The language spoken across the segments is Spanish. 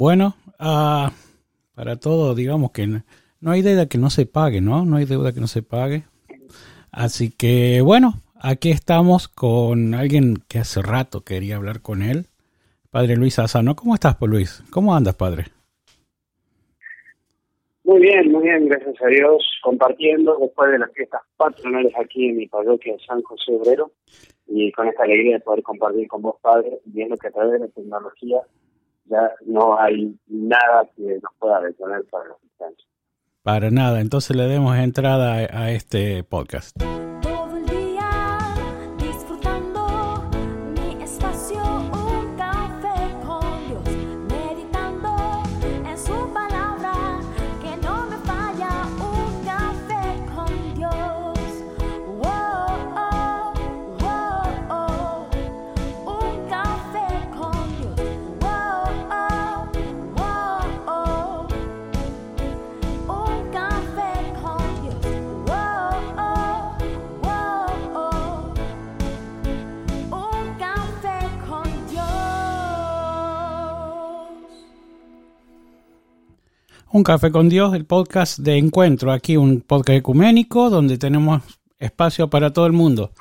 Bueno, ah, para todo, digamos que no, hay deuda que no se pague, ¿no? No hay deuda que no se pague. Así que bueno, aquí estamos con alguien que hace rato quería hablar con él, Padre Luis Asano. ¿Cómo estás, pues, Luis? ¿Cómo andas, Padre? Muy bien, muy bien, gracias a Dios, compartiendo después de las fiestas patronales aquí en mi parroquia de San José Obrero y con esta alegría de poder compartir con vos, Padre, viendo que a través de la tecnología ya no hay nada que nos pueda detener para los cristianos. Para nada, entonces le demos entrada a este podcast. Un Café con Dios, el podcast de encuentro, aquí un podcast ecuménico donde tenemos espacio para todo el mundo.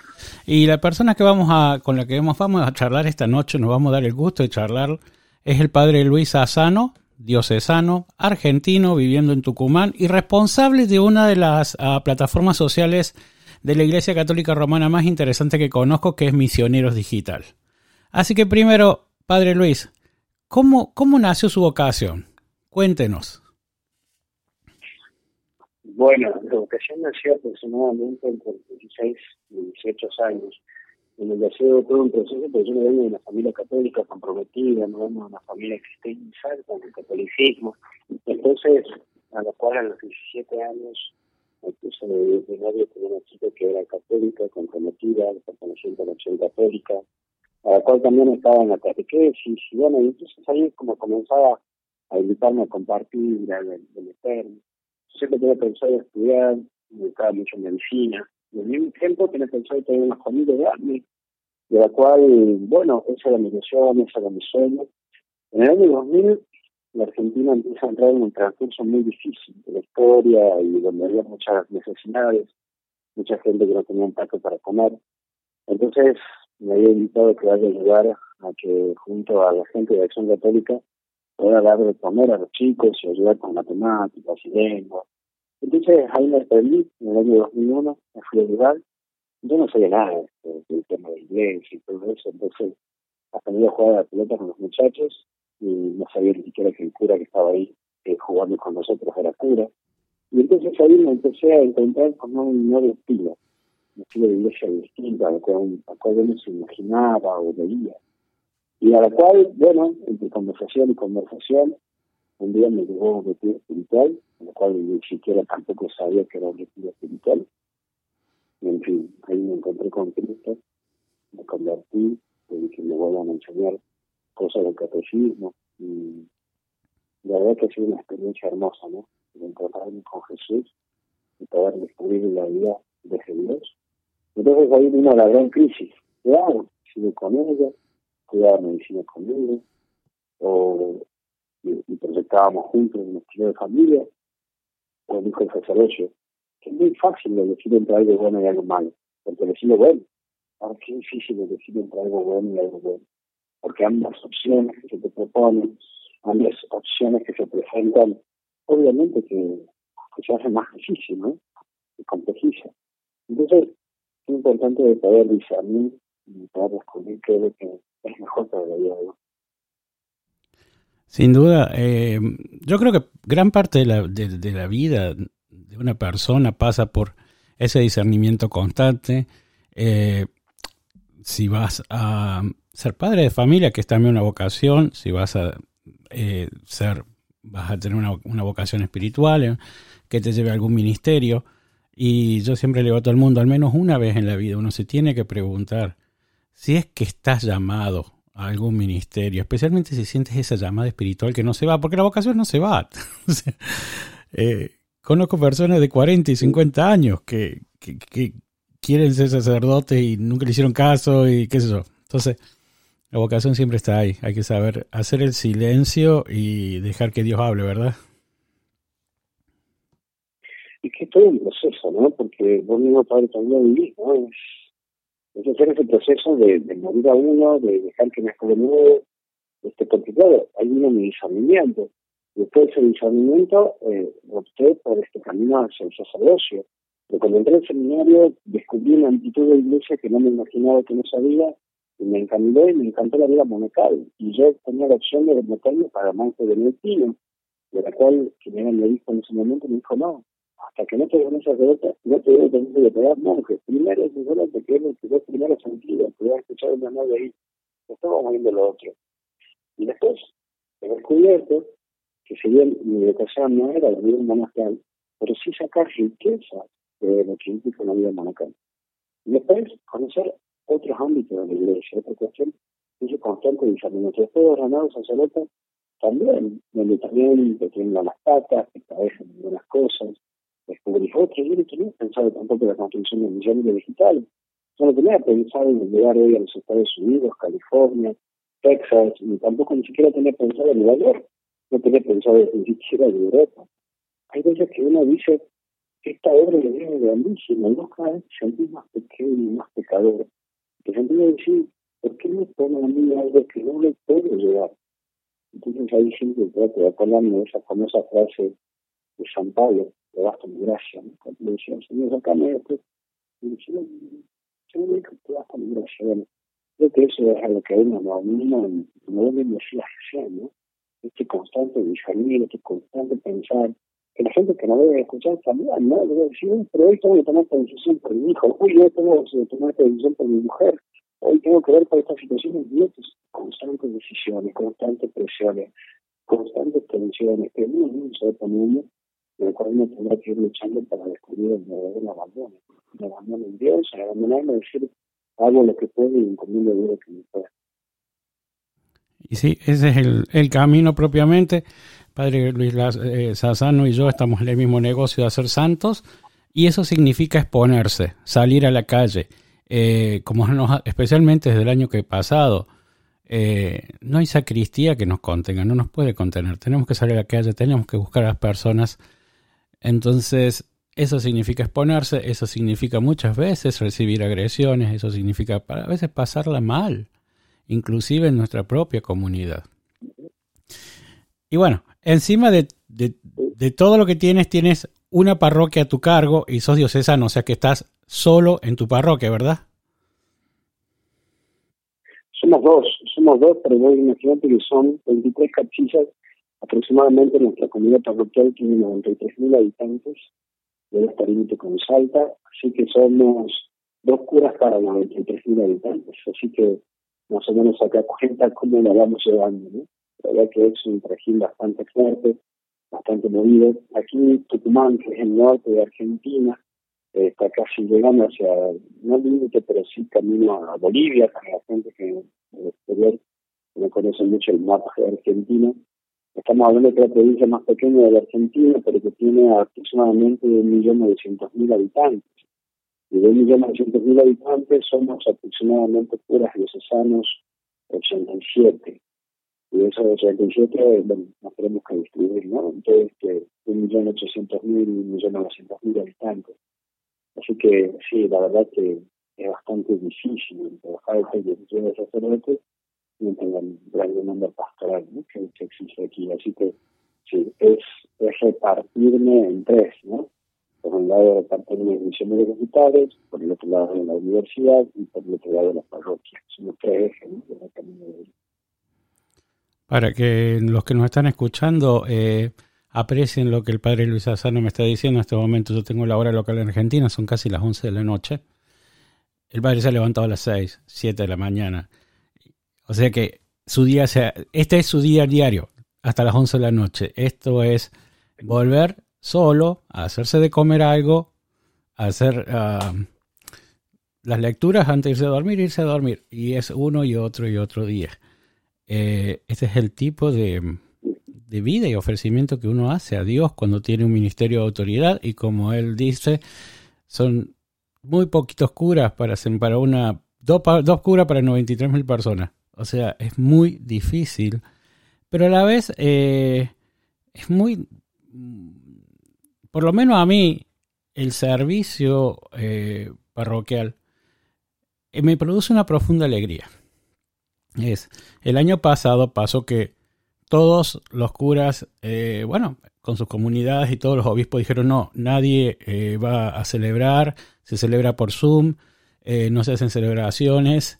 Y la persona que vamos a, con la que vamos a charlar esta noche, nos vamos a dar el gusto de charlar, es el padre Luis Asano, diocesano, argentino, viviendo en Tucumán y responsable de una de las ah, plataformas sociales de la Iglesia Católica Romana más interesante que conozco, que es Misioneros Digital. Así que primero, padre Luis, ¿cómo, cómo nació su vocación? Cuéntenos. Bueno, la vocación nació aproximadamente entre 16 y 18 años, en el deseo de todo un proceso, porque yo no vengo de una familia católica comprometida, no vengo de una familia que esté el catolicismo. Entonces, a lo cual a los 17 años me puse de novio con una chica que era católica, comprometida, perteneciente a la acción católica, a la cual también estaba en la catequesis, y bueno, entonces ahí como comenzaba a invitarme a compartir, a, meterme siempre tenía pensado estudiar, me gustaba mucho medicina, y al mismo tiempo tenía pensado tener una familia grande, de la cual, bueno, esa era mi ilusión, esa era mi sueño. En el año 2000, la Argentina empieza a entrar en un transcurso muy difícil de la historia y donde había muchas necesidades, mucha gente que no tenía un plato para comer. Entonces, me había invitado a que vaya a a que, junto a la gente de Acción Católica, poder dar de comer a los chicos y ayudar con matemáticas y lengua. Entonces ahí me aprendí, en el año 2001, me fui a ayudar. Yo no sabía nada del tema de inglés y todo eso, entonces aprendí a jugar a la pelota con los muchachos y no sabía ni siquiera que el cura que estaba ahí eh, jugando con nosotros era cura. Y entonces ahí me empecé a encontrar con un nuevo estilo, un estilo de iglesia distinta, al cual, yo no se imaginaba o veía. Y a la cual, bueno, entre conversación y conversación, un día me llegó un retiro espiritual, el cual ni siquiera tampoco sabía que era un retiro espiritual. Y en fin, ahí me encontré con Cristo, me convertí, le dije, me vuelvan a enseñar cosas del catecismo. Y la verdad que ha sido una experiencia hermosa, ¿no? Encontrarme con Jesús y poder descubrir la vida de Dios. Entonces ahí vino la gran crisis. ¿Qué hago? ¿Sigo con ella? Estudiaba medicina conmigo, o, y, proyectábamos juntos un estilo de familia, o dijo el sacerdocio, que es muy fácil decir entre algo bueno y algo malo, porque decirlo bueno, ahora qué difícil decir entre algo bueno y algo bueno, porque ambas opciones que se te proponen, ambas opciones que se presentan, obviamente que, se hace más difícil, ¿no? Se complejiza. Entonces, es importante de poder discernir y descubrir qué es lo que es mejor para la vida Sin duda, eh, yo creo que gran parte de la, de, la vida de una persona pasa por ese discernimiento constante. Eh, si vas a ser padre de familia, que es también una vocación, si vas a eh, ser, vas a tener una, una, vocación espiritual que te lleve a algún ministerio. Y yo siempre le digo a todo el mundo, al menos una vez en la vida, uno se tiene que preguntar si es que estás llamado a algún ministerio, especialmente si sientes esa llamada espiritual que no se va, porque la vocación no se va. Eh, conozco personas de 40 y 50 años que, quieren ser sacerdotes y nunca le hicieron caso y qué sé yo. Entonces, La vocación siempre está ahí. Hay que saber hacer el silencio y dejar que Dios hable, ¿verdad? Y que todo un proceso, ¿no? Porque vos mismo, padre, también vivís, ¿no? Es hacer ese proceso de, de, morir a uno, de dejar que nazca de nuevo, este, porque hay un discernimiento. Después de ese discernimiento, eh, opté por este camino hacia el sacerdocio. Pero cuando entré al seminario, descubrí una amplitud de iglesia que no me imaginaba que no sabía, y me encantó y me encantó la vida monacal. Y yo tenía la opción de meterme para monje benedictino, de la cual quien era me dijo en ese momento me dijo, no, hasta que no te den esa derrota, no te debes tener de pegar monje. Primero es solo te quedas que dos primeros sentidos, a escuchar una de ahí. Estamos viendo lo otro. Y después, he descubierto que si bien mi educación no era la vida monacal, pero sí sacar riqueza de lo que implica una vida monacal. Y después, conocer otros ámbitos de la iglesia, otra cuestión, ese constante discernimiento. Después de ordenado sacerdote, también, donde también te tienen las patas, te cabezan algunas cosas, descubrí otras. Yo no tenía pensado tampoco la construcción de millones de digitales. Yo no tenía pensado en llegar hoy a los Estados Unidos, California, Texas, ni tampoco ni siquiera tenía pensado en Nueva York. No tenía pensado ni siquiera en Europa. Hay veces que uno dice, esta obra le viene grandísima, no cada vez te sentís más pequeño y más pecador. Te sentís decir, ¿por qué me pone a mí algo que no le puedo llevar? Entonces ahí siempre trato de acordarme de esa famosa frase de San Pablo, te basta mi gracia, ¿no? Cuando le decía, Señor, sacame esto. Y decía, Señor, te basta mi gracia. Bueno, creo que eso es a lo que uno no, uno no debe decir recién, ¿no? Este constante discernir, este constante pensar, que la gente que no debe escuchar también, ¿no? Debe decir, pero hoy tengo que tomar esta decisión por mi hijo, hoy yo tengo que tomar esta decisión por mi mujer, hoy tengo que ver por estas situaciones y estas constantes decisiones, constantes presiones, constantes tensiones que uno mismo se va poniendo, en el cual uno tendrá que ir luchando para descubrir el verdadero abandono, el abandono en Dios, el abandonarme, decir, hago lo que puedo y encomiendo lo que me pueda. Y sí, ese es el, el camino propiamente. Padre Luis eh, Sassano y yo estamos en el mismo negocio de hacer santos y eso significa exponerse, salir a la calle. Eh, como nos, especialmente desde el año que pasado, eh, no hay sacristía que nos contenga, no nos puede contener. Tenemos que salir a la calle, tenemos que buscar a las personas. Entonces, eso significa exponerse, eso significa muchas veces recibir agresiones, eso significa a veces pasarla mal, inclusive en nuestra propia comunidad. Y bueno, encima de, de, todo lo que tienes, tienes una parroquia a tu cargo y sos diocesano, o sea que estás solo en tu parroquia, ¿verdad? Somos dos, somos dos, pero imagínate que son 23 capillas, aproximadamente nuestra comunidad parroquial tiene 93.000 habitantes debe estar límite con Salta, así que somos dos curas para 93.000 habitantes, así que más o menos acá cuenta cómo la vamos llevando, ¿no? La verdad que es un trajín bastante fuerte, bastante movido. Aquí Tucumán, que es el norte de Argentina, está casi llegando hacia, no el límite, pero sí camino a Bolivia, para la gente que en el exterior no conoce mucho el mapa de Argentina. Estamos hablando de la provincia más pequeña de la Argentina, pero que tiene aproximadamente 1.900.000 habitantes. Y de 1.900.000 habitantes somos aproximadamente puras diocesanos 87. Y esos 87, bueno, nos tenemos que distribuir, ¿no? Entonces, que 1.800.000, 1.900.000 habitantes. Así que sí, la verdad que es bastante difícil trabajar este de sacerdotes no tengan gran demanda pastoral ¿no? que, que, existe aquí. Así que sí, es, es repartirme en tres, ¿no? Por un lado repartirme en misioneros hospitales, por el otro lado en la universidad y por el otro lado en la parroquia. Son los tres ejes ¿no? de la camino de Para que los que nos están escuchando eh, aprecien lo que el padre Luis Azano me está diciendo en este momento. Yo tengo la hora local en Argentina, son casi las 11 de la noche. El padre se ha levantado a las 6, 7 de la mañana o sea que su día sea, este es su día diario, hasta las 11 de la noche. Esto es volver solo, a hacerse de comer algo, hacer ah, las lecturas antes de irse a dormir, irse a dormir. Y es uno y otro y otro día. Eh, este es el tipo de, de vida y ofrecimiento que uno hace a Dios cuando tiene un ministerio de autoridad y como él dice, son muy poquitos curas para, para una, dos, dos curas para 93 mil personas. O sea, es muy difícil, pero a la vez eh, es muy, por lo menos a mí, el servicio eh, parroquial eh, me produce una profunda alegría. Es, el año pasado pasó que todos los curas, bueno, con sus comunidades y todos los obispos dijeron, no, nadie va a celebrar, se celebra por Zoom, no se hacen celebraciones.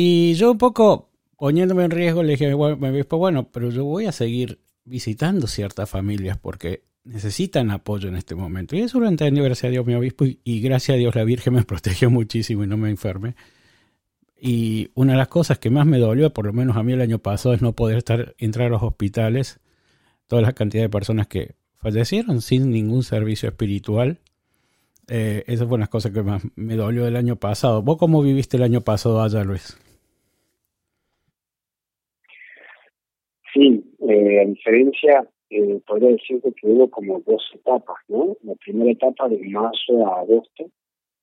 Y yo un poco poniéndome en riesgo le dije, bueno, pero yo voy a seguir visitando ciertas familias porque necesitan apoyo en este momento. Y eso lo entendió, gracias a Dios, mi obispo, y, gracias a Dios la Virgen me protegió muchísimo y no me enferme. Y una de las cosas que más me dolió, por lo menos a mí el año pasado, es no poder estar, entrar a los hospitales, toda la cantidad de personas que fallecieron sin ningún servicio espiritual. Eh, esa fue una de las cosas que más me dolió del año pasado. ¿Vos cómo viviste el año pasado allá, Luis? Sí, eh, a diferencia, eh, podría decirte que hubo como dos etapas, ¿no? La primera etapa de marzo a agosto,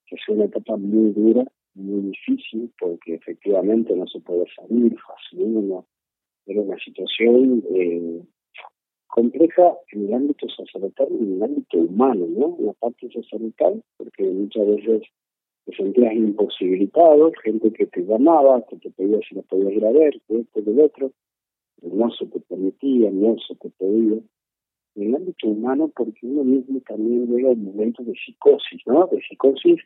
que fue una etapa muy dura, muy difícil, porque efectivamente no se puede salir fácilmente, era una situación eh, compleja en el ámbito sacerdotal y en el ámbito humano, ¿no? La parte sacerdotal, porque muchas veces te sentías imposibilitado, gente que te llamaba, que te pedía si no podías ir a ver, de esto, del otro, no se te permitía, no se te pedía. En el ámbito humano, porque uno mismo también llega a un momento de psicosis, ¿no? De psicosis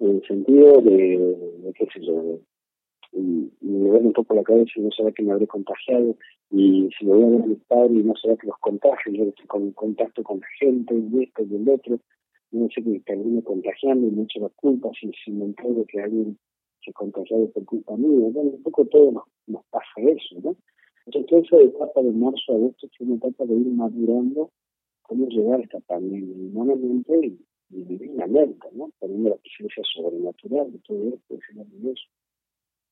en el sentido de, qué sé yo, y, me duele un poco la cabeza y no será que me habré contagiado, y si me voy a ver y no será que los contagio, yo estoy con contacto con la gente, y esto y el otro, no sé que termine contagiando y me echo la culpa si, si me entero que alguien se contagiado por culpa mía. Bueno, un poco todo nos pasa eso, ¿no? Entonces, esa etapa de marzo a agosto fue una etapa de ir madurando cómo llegar a esta pandemia humanamente y, y divinamente, ¿no? Poniendo la presencia sobrenatural de todo esto, es maravilloso.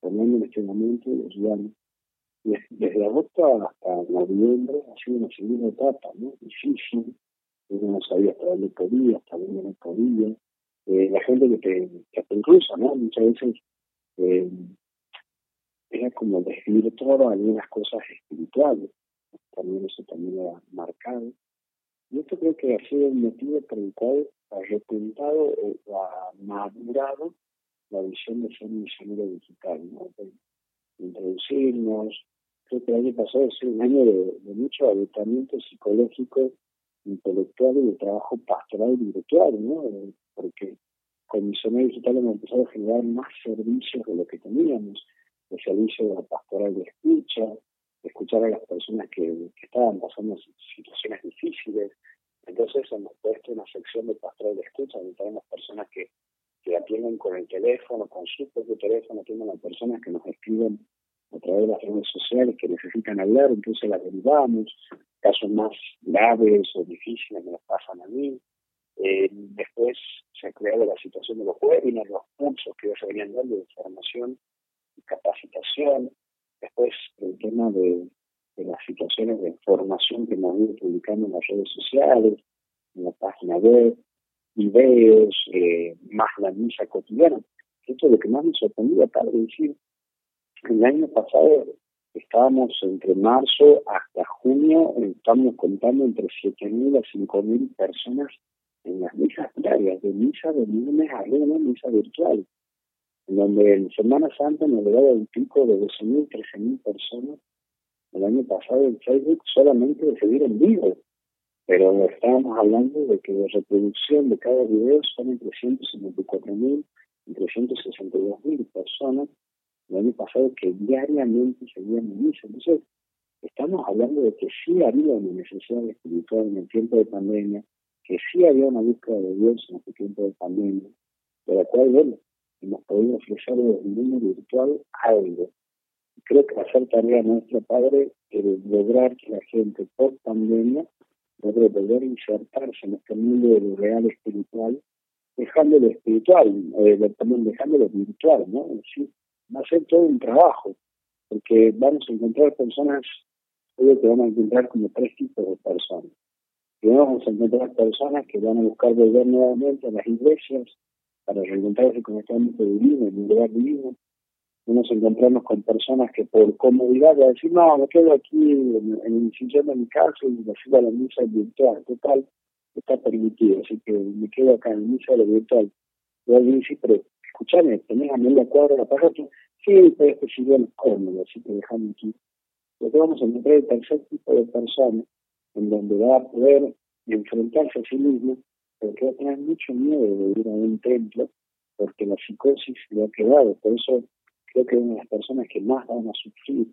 Poniendo en este momento los llanos. Desde, agosto hasta noviembre ha sido una segunda etapa, ¿no? Difícil. Uno no sabía hasta dónde podía, hasta dónde no podía. Eh, la gente que te, que te incluso, ¿no? Muchas veces eh, era como todo algunas cosas espirituales. También eso también era marcado. Y esto creo que ha sido el motivo por el cual ha repuntado o ha madurado la visión de ser misionero digital, ¿no? De introducirnos. Creo que el año pasado ha sido un año de, mucho agotamiento psicológico, intelectual y de trabajo pastoral virtual, ¿no? Porque con misionero digital hemos empezado a generar más servicios de lo que teníamos el servicio de pastoral de escucha, escuchar a las personas que, estaban pasando situaciones difíciles. Entonces hemos puesto una sección de pastoral de escucha donde tenemos personas que, que atienden con el teléfono, con su propio teléfono, tienen a personas que nos escriben a través de las redes sociales que necesitan hablar, entonces las derivamos, casos más graves o difíciles me los pasan a mí. Eh, después se ha creado la situación de los webinars, los cursos que ya se venían dando de formación capacitación, después el tema de, las situaciones de formación que hemos ido publicando en las redes sociales, en la página web, videos, eh, más la misa cotidiana. Esto es lo que más me sorprendió, para decir, el año pasado estábamos entre marzo hasta junio, estamos contando entre 7.000 a 5.000 personas en las misas diarias, de misa de lunes a lunes, misa virtual donde en Semana Santa nos llegaba un pico de 12.000, 13.000 personas. El año pasado en Facebook solamente de seguir en vivo, pero estábamos hablando de que la reproducción de cada video son entre 154.000 y 362.000 personas. El año pasado que diariamente seguían en misa. Entonces, estamos hablando de que sí había una necesidad espiritual en el tiempo de pandemia, que sí había una búsqueda de Dios en este tiempo de pandemia, de la cual, bueno, hemos podido ofrecer desde el mundo virtual algo. Creo que va a ser tarea nuestra, Padre, el lograr que la gente por pandemia logre poder insertarse en este mundo de lo real espiritual, dejándolo espiritual, eh, también dejándolo virtual, ¿no? Es va a ser todo un trabajo, porque vamos a encontrar personas, creo que vamos a encontrar como tres tipos de personas. Primero vamos a encontrar personas que van a buscar volver nuevamente a las iglesias, para reencontrarse con este ámbito divino, en un lugar divino. nos encontramos con personas que por comodidad a decir, no, me quedo aquí en, el sillón de mi casa y me sigo a la misa virtual, total, está permitido, así que me quedo acá en la misa de lo virtual. Y alguien dice, pero escúchame, tenés a media cuadra la parroquia, sí, pero este sillón es cómodo, así que dejame aquí. Lo que vamos a encontrar el tercer tipo de personas en donde va a poder enfrentarse a sí mismo, pero que va a tener mucho miedo de ir a un templo, porque la psicosis le ha quedado. Por eso creo que una de las personas que más van a sufrir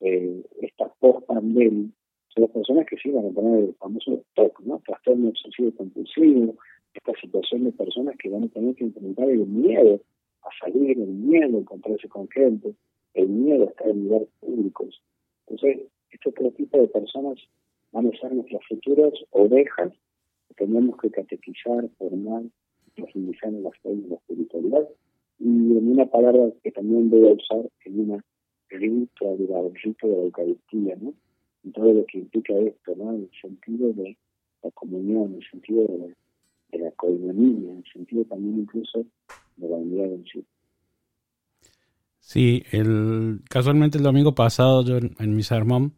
eh, esta post-pandemia son las personas que sí van a tener el famoso TOC, ¿no? Trastorno obsesivo compulsivo, esta situación de personas que van a tener que enfrentar el miedo a salir, el miedo a encontrarse con gente, el miedo a estar en lugares públicos. Entonces, este otro tipo de personas van a ser nuestras futuras ovejas tenemos que catequizar, formar, profundizar en la fe y la espiritualidad y en una palabra que también voy a usar en una rito de la, de la Eucaristía, ¿no? En todo lo que implica esto, ¿no? En el sentido de la comunión, en el sentido de la, de la coinonía, en el sentido también incluso de la unidad en sí. Sí, el, casualmente el domingo pasado yo en, mi sermón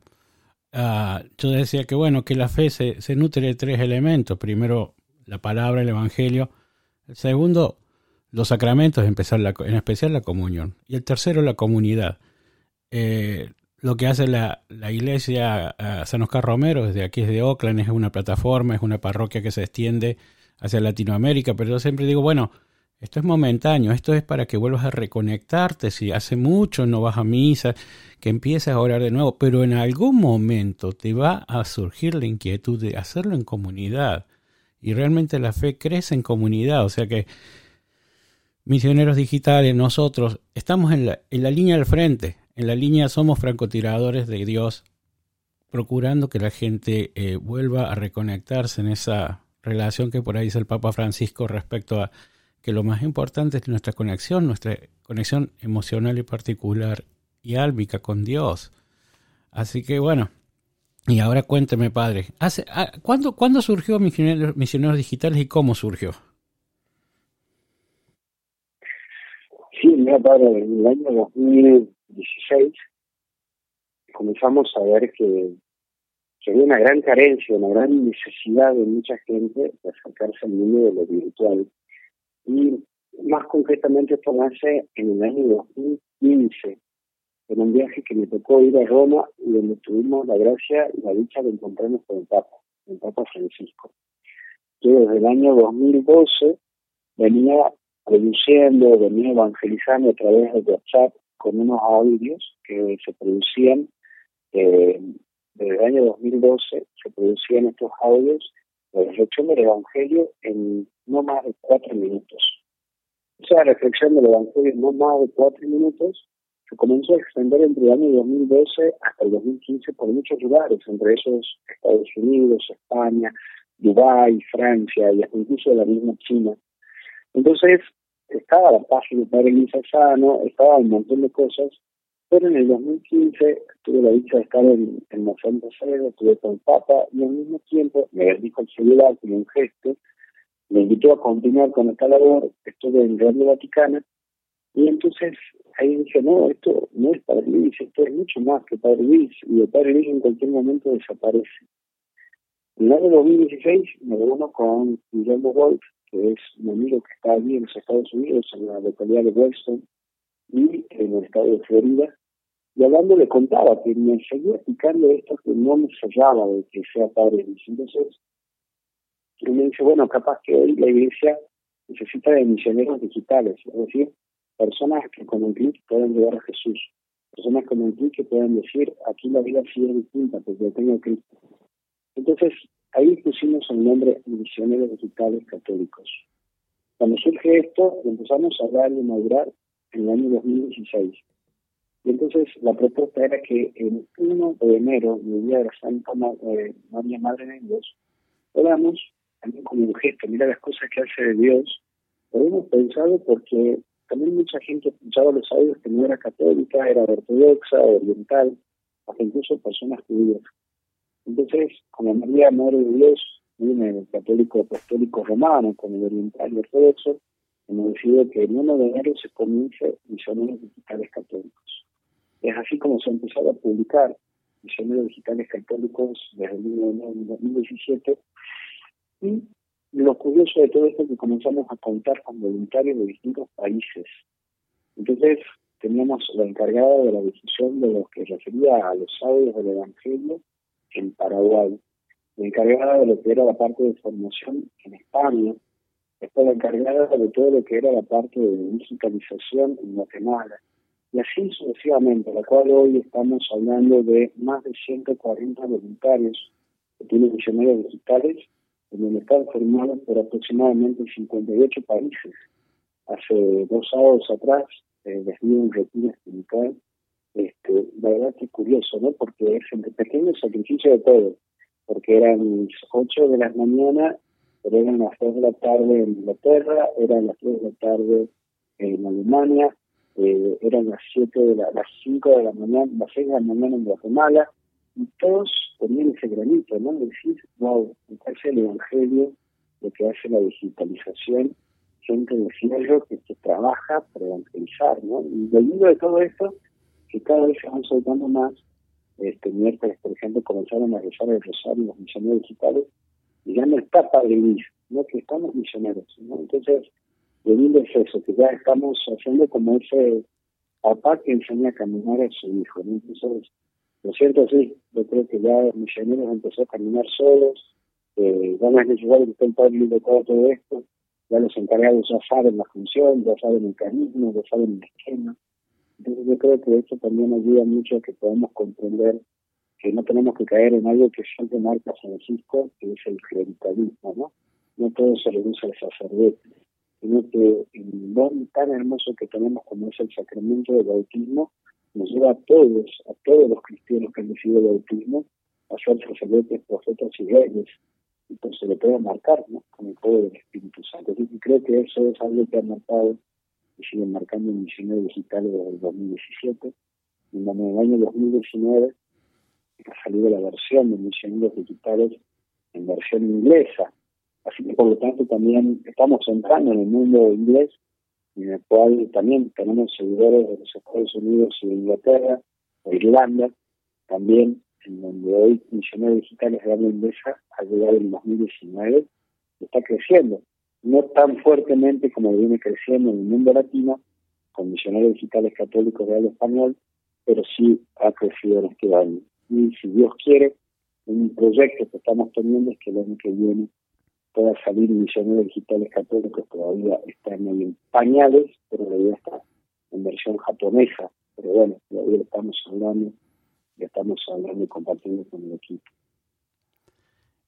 uh, yo decía que bueno, que la fe se, nutre de tres elementos. Primero la palabra, el evangelio. El segundo, los sacramentos, en especial la comunión. Y el tercero, la comunidad. Eh, lo que hace la, iglesia San Oscar Romero, desde aquí es de Oakland, es una plataforma, es una parroquia que se extiende hacia Latinoamérica, pero yo siempre digo, bueno, esto es momentáneo, esto es para que vuelvas a reconectarte, si hace mucho no vas a misa, que empieces a orar de nuevo, pero en algún momento te va a surgir la inquietud de hacerlo en comunidad. Y realmente la fe crece en comunidad, o sea que misioneros digitales, nosotros estamos en la, en la línea del frente, en la línea somos francotiradores de Dios, procurando que la gente eh, vuelva a reconectarse en esa relación que por ahí dice el Papa Francisco respecto a que lo más importante es nuestra conexión, nuestra conexión emocional y particular y álbica con Dios. Así que bueno, y ahora cuénteme, padre, ¿hace, ah, ¿cuándo, ¿cuándo surgió Misioneros, Digitales y cómo surgió? Sí, mira, padre, en el año 2016 comenzamos a ver que, que había una gran carencia, una gran necesidad de mucha gente de acercarse al mundo de lo virtual. Y más concretamente esto nace en el año 2015, en un viaje que me tocó ir a Roma y donde tuvimos la gracia y la dicha de encontrarnos con el Papa, el Papa Francisco. Yo desde el año 2012 venía produciendo, venía evangelizando a través de WhatsApp con unos audios que se producían, eh, desde el año 2012 se producían estos audios de reflexión del Evangelio en no más de cuatro minutos. Esa reflexión del Evangelio en no más de cuatro minutos se comenzó a extender entre el año 2012 hasta el 2015 por muchos lugares, entre esos Estados Unidos, España, Dubái, Francia y hasta incluso la misma China. Entonces, estaba la página de Padre Luis Sano, estaba un montón de cosas, pero en el 2015 tuve la dicha de estar en, en Sede, estuve con el Papa y al mismo tiempo me dijo el celular como un gesto, me invitó a continuar con esta labor, estuve en Radio Vaticana y entonces ahí dije, no, esto no es Padre Luis, esto es mucho más que Padre Luis y el Padre Luis en cualquier momento desaparece. En el año 2016 me reúno con Guillermo Wolf, que es un amigo que está allí en los Estados Unidos, en la localidad de Weston, y en el estado de Florida, y hablando le contaba que me seguía explicando esto que no me cerraba de que sea padre Luis. Entonces, él me dice, bueno, capaz que hoy la iglesia necesita de misioneros digitales, es decir, personas que con un clic puedan llegar a Jesús, personas con un clic que puedan decir, aquí la vida sí es distinta porque tengo Cristo. Entonces, ahí pusimos el nombre Misioneros Digitales Católicos. Cuando surge esto, empezamos a hablar y inaugurar en el año 2016. Y entonces la propuesta era que el 1 de enero, el día de la Santa eh, María Madre de Dios, podamos, también como un gesto, mira las cosas que hace de Dios, pero hemos pensado porque también mucha gente escuchaba los audios que no era católica, era ortodoxa, oriental, hasta incluso personas judías. Entonces, como María, Madre de Dios, viene el católico apostólico romano, con el oriental y ortodoxo, hemos decidido que en 1 de enero se comience Misioneros Digitales Católicos. Es así como se ha empezado a publicar Misioneros Digitales Católicos desde el 1 de enero de 2017 y lo curioso de todo esto es que comenzamos a contar con voluntarios de distintos países. Entonces, teníamos la encargada de la decisión de lo que refería a los audios del Evangelio en Paraguay, la encargada de lo que era la parte de formación en España, la encargada de todo lo que era la parte de digitalización en Guatemala, y así sucesivamente, la cual hoy estamos hablando de más de 140 voluntarios que tienen misioneros digitales, en donde están formados por aproximadamente 58 países. Hace dos sábados atrás eh, les di un retiro espiritual. Este, la verdad que es curioso, ¿no? Porque es entre pequeño sacrificio de todo, porque eran 8 de la mañana, pero eran las 2 de la tarde en Inglaterra, eran las 3 de la tarde en Alemania, eh, eran las 7 de la, las 5 de la mañana, las 6 de la mañana en Guatemala, y todos ponían ese granito, ¿no? Decir, wow, me parece el Evangelio, lo que hace la digitalización, gente de fierro que, que trabaja para evangelizar, ¿no? Y lindo de todo esto, que cada vez se van soltando más, este miércoles, por ejemplo, comenzaron a rezar el rosario los misioneros digitales, ya no está Padre Luis, ¿no? Que estamos misioneros, ¿no? Entonces, lindo es eso, que ya estamos haciendo como ese papá que enseña a caminar a su hijo, ¿no? Entonces, lo cierto sí, yo creo que ya misioneros empezó a caminar solos, eh, van a llevar el Padre de todo esto, ya los encargados ya saben la función, ya saben el mecanismo, ya saben el esquema. Entonces yo creo que esto también ayuda mucho a que podamos comprender que no tenemos que caer en algo que siempre marca Francisco, que es el clericalismo, ¿no? No todo se reduce al sacerdote, sino que el don tan hermoso que tenemos como es el sacramento del bautismo, nos lleva a todos, a todos los cristianos que han recibido el bautismo, a ser sacerdotes, profetas y reyes, y pues se le puede marcar ¿no? con el poder del Espíritu Santo. Y creo que eso es algo que ha marcado y sigue marcando en Misioneros Digitales desde el 2017. Y en el año 2019 ha salido la versión de Misioneros Digitales en versión inglesa. Así que por lo tanto también estamos entrando en el mundo inglés, en el cual también tenemos seguidores de los Estados Unidos y de Inglaterra, de Irlanda, también en donde hoy Misioneros Digitales de habla inglesa ha llegado en 2019, está creciendo, no tan fuertemente como viene creciendo en el mundo latino, con Misioneros Digitales Católicos de habla español, pero sí ha crecido en este año. Y si Dios quiere, un proyecto que estamos teniendo es que el año que viene pueda salir Misioneros Digitales Católicos, todavía están en pañales, pero todavía está en versión japonesa. Pero bueno, todavía estamos hablando estamos hablando y compartiendo con el equipo.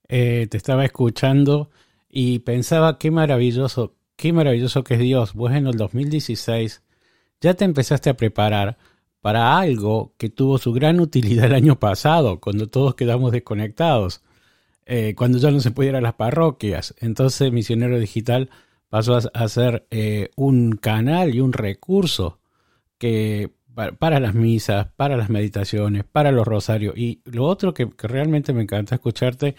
Eh, te estaba escuchando y pensaba qué maravilloso, qué maravilloso que es Dios. Vos en el 2016 ya te empezaste a preparar para algo que tuvo su gran utilidad el año pasado, cuando todos quedamos desconectados, eh, cuando ya no se pudiera las parroquias. Entonces Misionero Digital pasó a, ser eh, un canal y un recurso que para, las misas, para las meditaciones, para los rosarios. Y lo otro que, realmente me encanta escucharte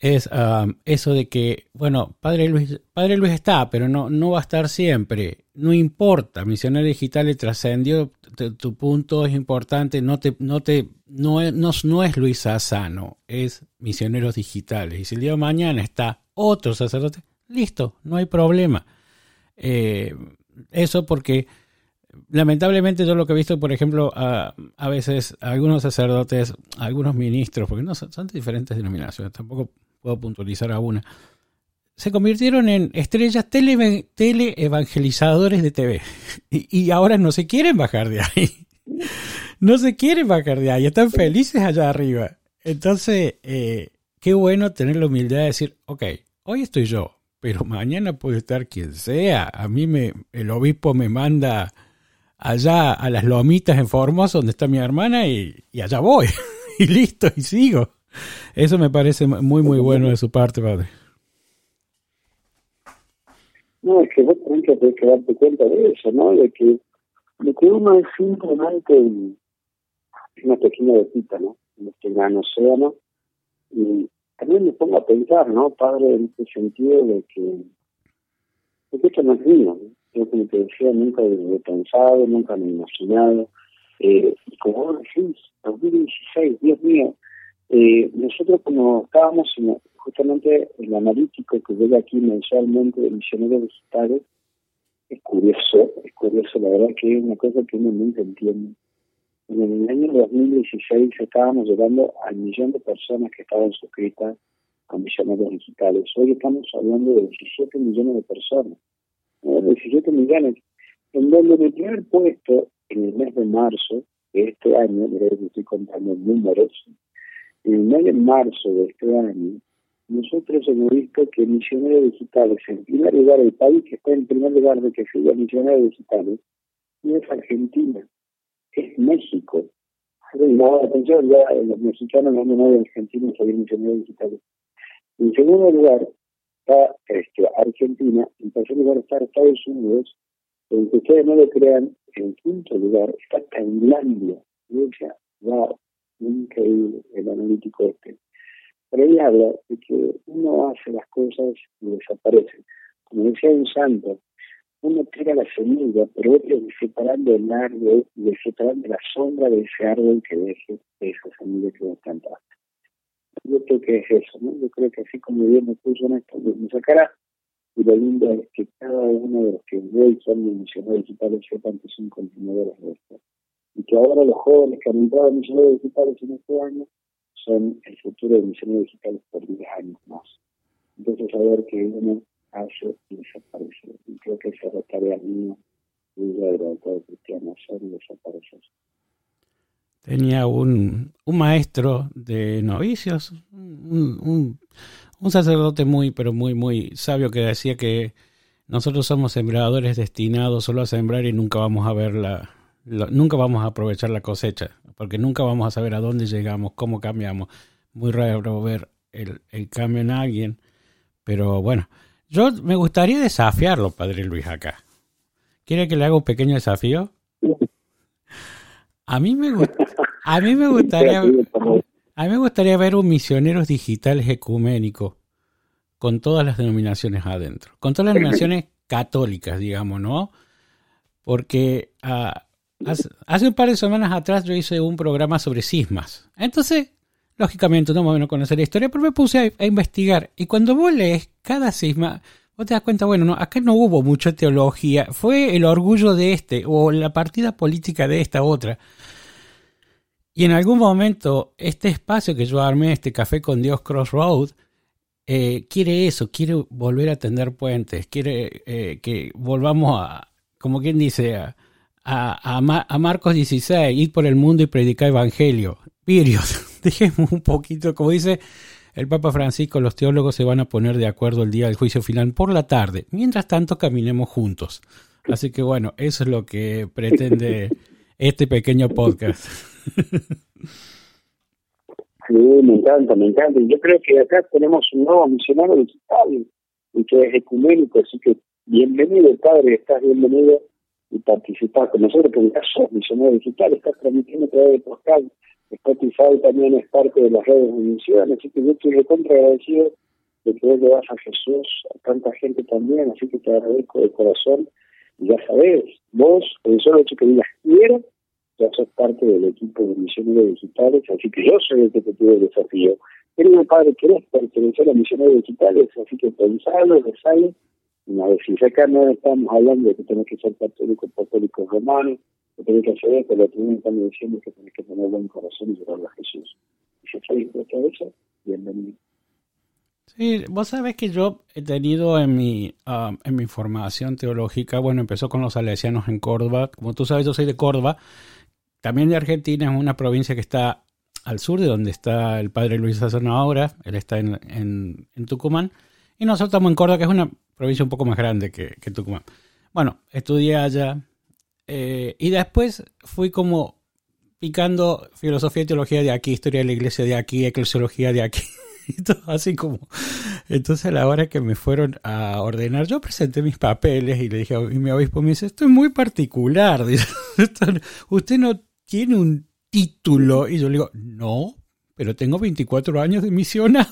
es um, eso de que, bueno, Padre Luis, Padre Luis está, pero no, no va a estar siempre. No importa, Misionero Digital trascendió, tu punto es importante, no te, no te, no es, no, es Luis Sassano, es Misioneros Digitales. Y si el día de mañana está otro sacerdote, listo, no hay problema. Eh, eso porque lamentablemente yo lo que he visto, por ejemplo, a, a veces algunos sacerdotes, algunos ministros, porque no son, de diferentes denominaciones, tampoco puedo puntualizar a se convirtieron en estrellas tele, teleevangelizadores de TV. Y, y, ahora no se quieren bajar de ahí. No se quieren bajar de ahí, están felices allá arriba. Entonces, eh, qué bueno tener la humildad de decir, ok, hoy estoy yo, pero mañana puede estar quien sea. A mí me, el obispo me manda allá a las lomitas en Formosa, donde está mi hermana, y, allá voy. y listo, y sigo. Eso me parece muy, muy bueno de su parte, padre. No, es que vos tenés que, darte cuenta de eso, ¿no? De que, de que uno es simplemente una pequeña gotita, ¿no? En este gran océano. Y también me pongo a pensar, ¿no, padre, en este sentido de que porque esto no es mío. Yo, como te decía, nunca he pensado, nunca me he imaginado. Eh, y como vos decís, 2016, Dios mío, eh, nosotros como estábamos en, justamente el analítico que llega aquí mensualmente de misioneros digitales, es curioso, es curioso, la verdad que es una cosa que uno nunca entiende. En el año 2016 estábamos llegando al millón de personas que estaban suscritas a misioneros digitales. Hoy estamos hablando de 17 millones de personas. 17 millones. En donde en el primer puesto, en el mes de marzo de este año, que estoy contando números, en el mes de marzo de este año, nosotros hemos visto que misioneros digitales, en primer lugar, el país que está en primer lugar de que siga misioneros digitales, no es Argentina, es México. La atención, ya los mexicanos no han Argentina seguir misioneros digitales. En segundo lugar está este, Argentina, en tercer lugar está Estados Unidos, aunque ustedes no lo crean, en quinto lugar está Tailandia. Y decía, wow, increíble el analítico este. Pero ahí habla de que uno hace las cosas y desaparecen. Como decía un santo, uno tira la semilla, pero otro separando el árbol y separando la sombra de ese árbol que deje esa semilla que vos. Yo creo que es eso, ¿no? Yo creo que así como Dios me puso en esto, me sacará. Y lo lindo es que cada uno de los que hoy son misioneros digitales sepan que son continuadores de esto. Y que ahora los jóvenes que han entrado en misioneros digitales en este año son el futuro de misioneros digitales por 10 años más. Entonces, saber que uno hace y desaparece. Y creo que esa es la tarea mía y de todo cristiano, hacer y desaparecer. Tenía un, un maestro de novicios, un, un, un sacerdote muy, pero muy, muy sabio que decía que nosotros somos sembradores destinados solo a sembrar y nunca vamos a ver la, nunca vamos a aprovechar la cosecha, porque nunca vamos a saber a dónde llegamos, cómo cambiamos. Muy raro ver el, el cambio en alguien, pero bueno, yo me gustaría desafiarlo, Padre Luis, acá. ¿Quiere que le haga un pequeño desafío? A mí me, a mí me gustaría a mí me gustaría ver un misioneros digitales ecuménico con todas las denominaciones adentro, con todas las denominaciones católicas, digamos, ¿no? Porque ah, hace, un par de semanas atrás yo hice un programa sobre sismas. Entonces, lógicamente no me van a conocer la historia, pero me puse a, investigar. Y cuando vos lees cada sisma, vos te das cuenta, bueno, no, acá no hubo mucha teología, fue el orgullo de este o la partida política de esta otra. Y en algún momento, este espacio que yo armé, este Café con Dios Crossroad, eh, quiere eso, quiere volver a tender puentes, quiere eh, que volvamos a, como quien dice, a, a, Marcos 16, ir por el mundo y predicar evangelio. Period. Dejemos un poquito, como dice el Papa Francisco, los teólogos se van a poner de acuerdo el día del juicio final por la tarde. Mientras tanto, caminemos juntos. Así que bueno, eso es lo que pretende este pequeño podcast. Sí, me encanta, me encanta. Y yo creo que acá tenemos un nuevo misionario digital y que es ecuménico, así que bienvenido, padre, estás bienvenido y participar con nosotros, porque ya sos misionero digital, estás transmitiendo a través de postal. Spotify también es parte de las redes de misión, así que yo estoy recontra agradecido de que vos le a Jesús, a tanta gente también, así que te agradezco de corazón. Y ya sabes, vos, el solo hecho que digas quiero, ya sos parte del equipo de misioneros digitales, así que yo soy el que te pide el desafío. Querido padre, ¿querés pertenecer a misioneros digitales? Así que pensalo, resale una vez, si acá no estamos hablando de que tenés que ser católico, apostólico romano, que tenés que hacer esto, lo que estamos diciendo que tenés que tener buen corazón y llorar a Jesús. Y si estás dispuesto a eso, bienvenido. Sí, vos sabés que yo he tenido en mi, uh, en mi formación teológica, bueno, empezó con los salesianos en Córdoba. Como tú sabes, yo soy de Córdoba, también de Argentina, es una provincia que está al sur de donde está el padre Luis Sazón ahora, él está en, en, en Tucumán, y nosotros estamos en Córdoba, que es una provincia un poco más grande que, Tucumán. Bueno, estudié allá eh, y después fui como picando filosofía y teología de aquí, historia de la iglesia de aquí, eclesiología de aquí. Y todo así como. Entonces, a la hora que me fueron a ordenar, yo presenté mis papeles y le dije, y mi obispo me dice: Esto es muy particular. Usted no tiene un título. Y yo le digo: No, pero tengo 24 años de misionado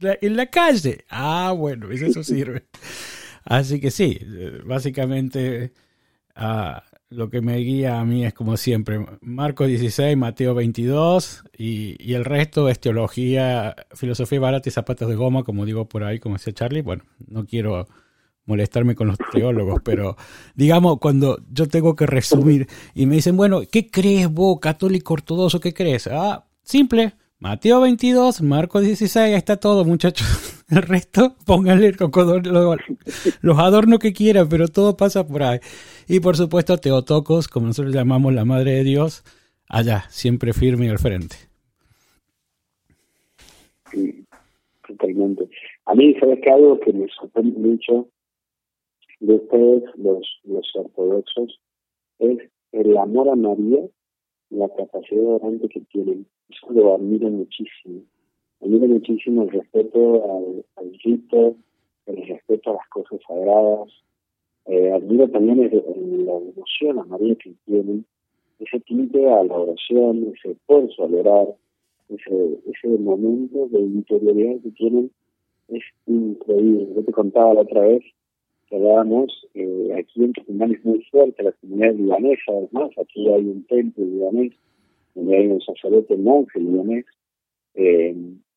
en la calle. Ah, bueno, eso sirve. Así que sí, básicamente ah, lo que me guía a mí es como siempre, Marcos 16, Mateo 22 y, y, el resto es teología, filosofía barata y zapatos de goma, como digo por ahí, como decía Charlie. Bueno, no quiero molestarme con los teólogos, pero digamos, cuando yo tengo que resumir y me dicen, bueno, ¿qué crees vos, católico ortodoxo? ¿Qué crees? Ah, simple, Mateo 22, Marcos 16, ahí está todo, muchachos. El resto, pónganle los adornos que quieran, pero todo pasa por ahí. Y por supuesto, Teotocos, como nosotros llamamos la Madre de Dios, allá, siempre firme y al frente. Sí, totalmente. A mí, ¿sabes que Algo que me sorprende mucho de ustedes, los, los ortodoxos, es el amor a María la capacidad orante que tienen. Eso lo admiro muchísimo. Admiro muchísimo el respeto al, al rito, el respeto a las cosas sagradas. Eh, admiro también el, la devoción a María que tienen, ese tinte a la oración, ese esfuerzo al orar, ese, ese momento de interioridad que tienen es increíble. Yo te contaba la otra vez hablábamos, eh, aquí en Tucumán es muy fuerte la comunidad libanesa, además, aquí hay un templo libanés, donde hay un sacerdote monje libanés, eh,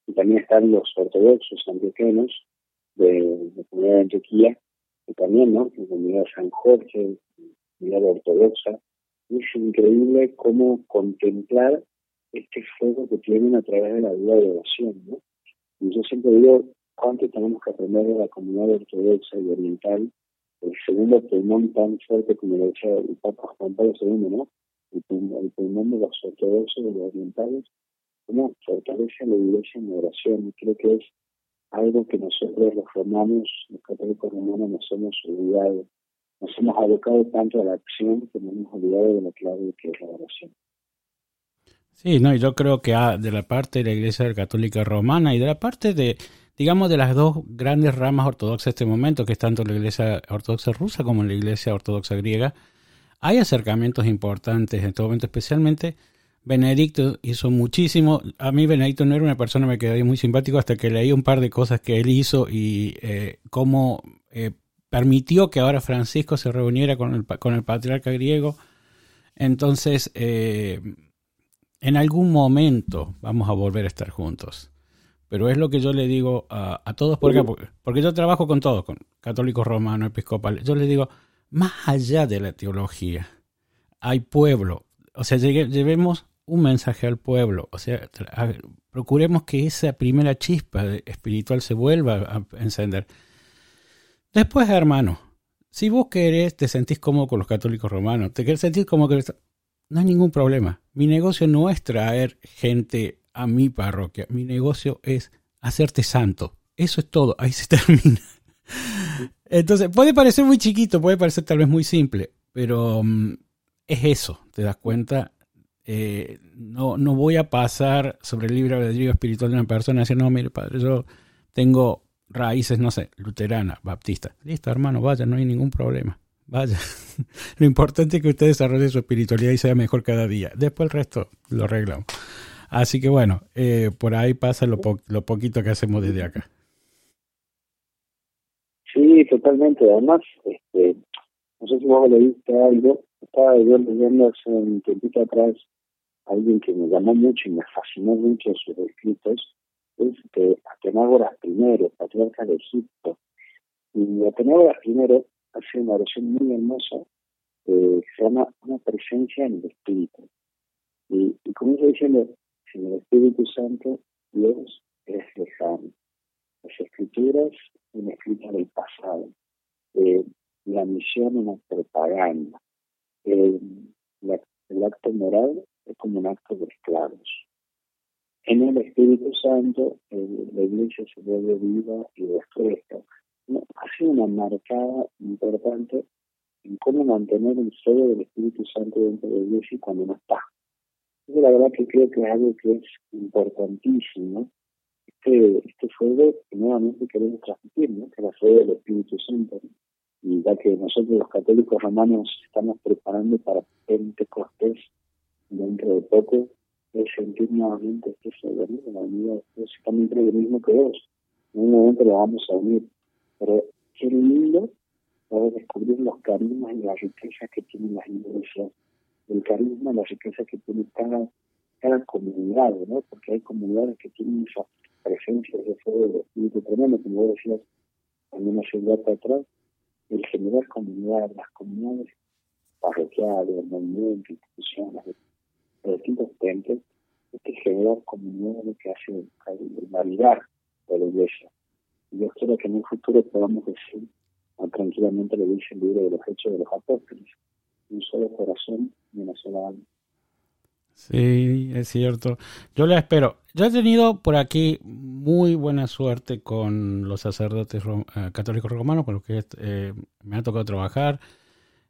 y también están los ortodoxos antioquenos de la comunidad de Antioquía, que también, ¿no? La comunidad San Jorge, comunidad ortodoxa. es increíble cómo contemplar este fuego que tienen a través de la vida de oración, ¿no? Y yo siempre digo, cuánto tenemos que aprender de la comunidad ortodoxa y oriental, el segundo pulmón tan fuerte como lo decía el Papa Juan Pablo II, ¿no? El pulmón, de los ortodoxos y los orientales, cómo fortalece la iglesia en oración. Creo que es algo que nosotros los romanos, los católicos romanos, nos hemos olvidado. Nos hemos abocado tanto a la acción que nos hemos olvidado de la clave que es la oración. Sí, no, yo creo que ah, de la parte de la Iglesia Católica Romana y de la parte de, digamos, de las dos grandes ramas ortodoxas de este momento, que es tanto la Iglesia Ortodoxa rusa como la Iglesia Ortodoxa griega, hay acercamientos importantes en este momento, especialmente Benedicto hizo muchísimo. A mí Benedicto no era una persona que me quedó muy simpático hasta que leí un par de cosas que él hizo y eh, cómo eh, permitió que ahora Francisco se reuniera con el, con el patriarca griego. Entonces, eh, en algún momento vamos a volver a estar juntos. Pero es lo que yo le digo a, todos, porque, porque yo trabajo con todos, con católicos romanos, episcopales. Yo les digo, más allá de la teología, hay pueblo. O sea, llevemos un mensaje al pueblo. O sea, procuremos que esa primera chispa espiritual se vuelva a encender. Después, hermano, si vos querés, te sentís cómodo con los católicos romanos, te querés sentir como que no hay ningún problema. Mi negocio no es traer gente a mi parroquia. Mi negocio es hacerte santo. Eso es todo. Ahí se termina. Entonces, puede parecer muy chiquito, puede parecer tal vez muy simple, pero mm, es eso, ¿te das cuenta? Eh, no, no voy a pasar sobre el libre albedrío espiritual de una persona y decir, no, mire, padre, yo tengo raíces, no sé, luterana, baptista. Listo, hermano, vaya, no hay ningún problema. Vaya. lo importante es que usted desarrolle su espiritualidad y sea mejor cada día. Después el resto lo arreglamos. Así que bueno, eh, por ahí pasa lo, lo poquito que hacemos desde acá. Sí, totalmente. Además, este, no sé si vos leíste algo, estaba yo leyendo hace un tiempito atrás alguien que me llamó mucho y me fascinó mucho sus escritos, es de Atenágoras I, patriarca de Egipto. Y Atenágoras I hace una oración muy hermosa eh, que se llama Una presencia en el Espíritu. Y, y comienza diciendo, sin el Espíritu Santo, Dios es lejano. Las escrituras, una escrita del pasado. Eh, la misión, una propaganda. Eh, el acto moral es como un acto de esclavos. En el Espíritu Santo, la iglesia se vuelve viva y refresca. No, hace una marcada importante en cómo mantener el fuego del Espíritu Santo dentro de la iglesia cuando no está. Yo la verdad que creo que es algo que es importantísimo. Este, este fuego que nuevamente queremos transmitir, ¿no? que la fuego del Espíritu Santo. Y ya que nosotros los católicos romanos estamos preparando para Pentecostés dentro de poco, es sentir nuevamente este fuego, ¿no? la unidad. también creo lo mismo que vos. En un momento lo vamos a unir. Pero qué lindo poder descubrir los carismas y las riquezas que tienen las iglesias, el carisma la riqueza que tiene cada, cada comunidad, ¿no? Porque hay comunidades que tienen esa presencia, ese fuego del espíritu tremendo, como vos decías, también hace un atrás, el generar comunidad, las comunidades parroquiales, movimientos, instituciones, de distintos templos, este generar comunidad lo que hace validar a la iglesia. Y yo espero que en un futuro podamos decir, tranquilamente lo dice el libro de los Hechos de los Apóstoles, un solo corazón y. Sí, es cierto. Yo la espero. Yo he tenido por aquí muy buena suerte con los sacerdotes eh, católicos romanos, con los que eh, me ha tocado trabajar.